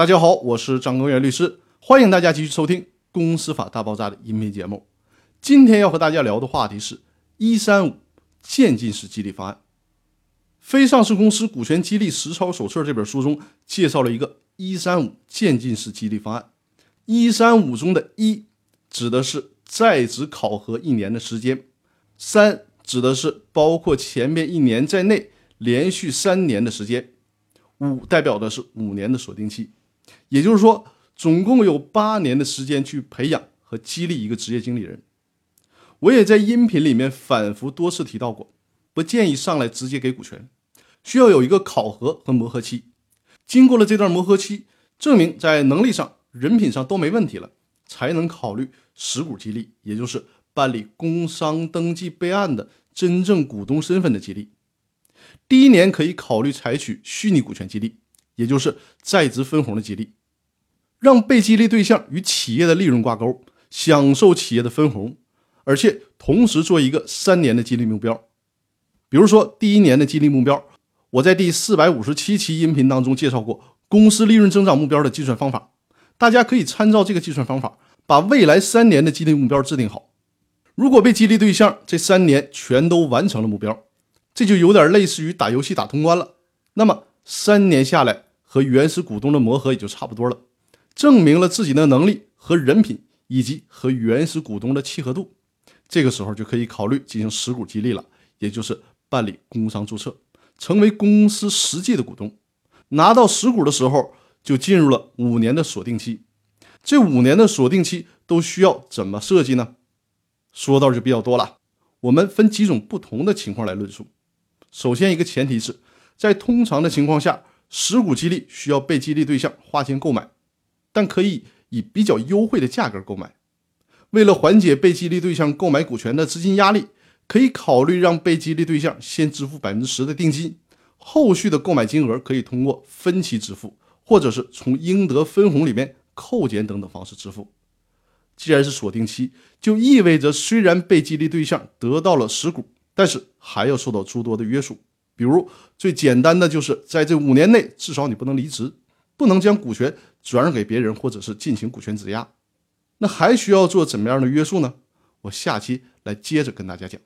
大家好，我是张根源律师，欢迎大家继续收听《公司法大爆炸》的音频节目。今天要和大家聊的话题是“一三五渐进式激励方案”。《非上市公司股权激励实操手册》这本书中介绍了一个“一三五渐进式激励方案”。一三五中的一指的是在职考核一年的时间，三指的是包括前面一年在内连续三年的时间，五代表的是五年的锁定期。也就是说，总共有八年的时间去培养和激励一个职业经理人。我也在音频里面反复多次提到过，不建议上来直接给股权，需要有一个考核和磨合期。经过了这段磨合期，证明在能力上、人品上都没问题了，才能考虑实股激励，也就是办理工商登记备案的真正股东身份的激励。第一年可以考虑采取虚拟股权激励。也就是在职分红的激励，让被激励对象与企业的利润挂钩，享受企业的分红，而且同时做一个三年的激励目标。比如说，第一年的激励目标，我在第四百五十七期音频当中介绍过公司利润增长目标的计算方法，大家可以参照这个计算方法，把未来三年的激励目标制定好。如果被激励对象这三年全都完成了目标，这就有点类似于打游戏打通关了。那么三年下来，和原始股东的磨合也就差不多了，证明了自己的能力和人品，以及和原始股东的契合度。这个时候就可以考虑进行实股激励了，也就是办理工商注册，成为公司实际的股东。拿到实股的时候，就进入了五年的锁定期。这五年的锁定期都需要怎么设计呢？说道就比较多了，我们分几种不同的情况来论述。首先，一个前提是在通常的情况下。实股激励需要被激励对象花钱购买，但可以以比较优惠的价格购买。为了缓解被激励对象购买股权的资金压力，可以考虑让被激励对象先支付百分之十的定金，后续的购买金额可以通过分期支付，或者是从应得分红里面扣减等等方式支付。既然是锁定期，就意味着虽然被激励对象得到了实股，但是还要受到诸多的约束。比如最简单的就是在这五年内，至少你不能离职，不能将股权转让给别人，或者是进行股权质押。那还需要做怎么样的约束呢？我下期来接着跟大家讲。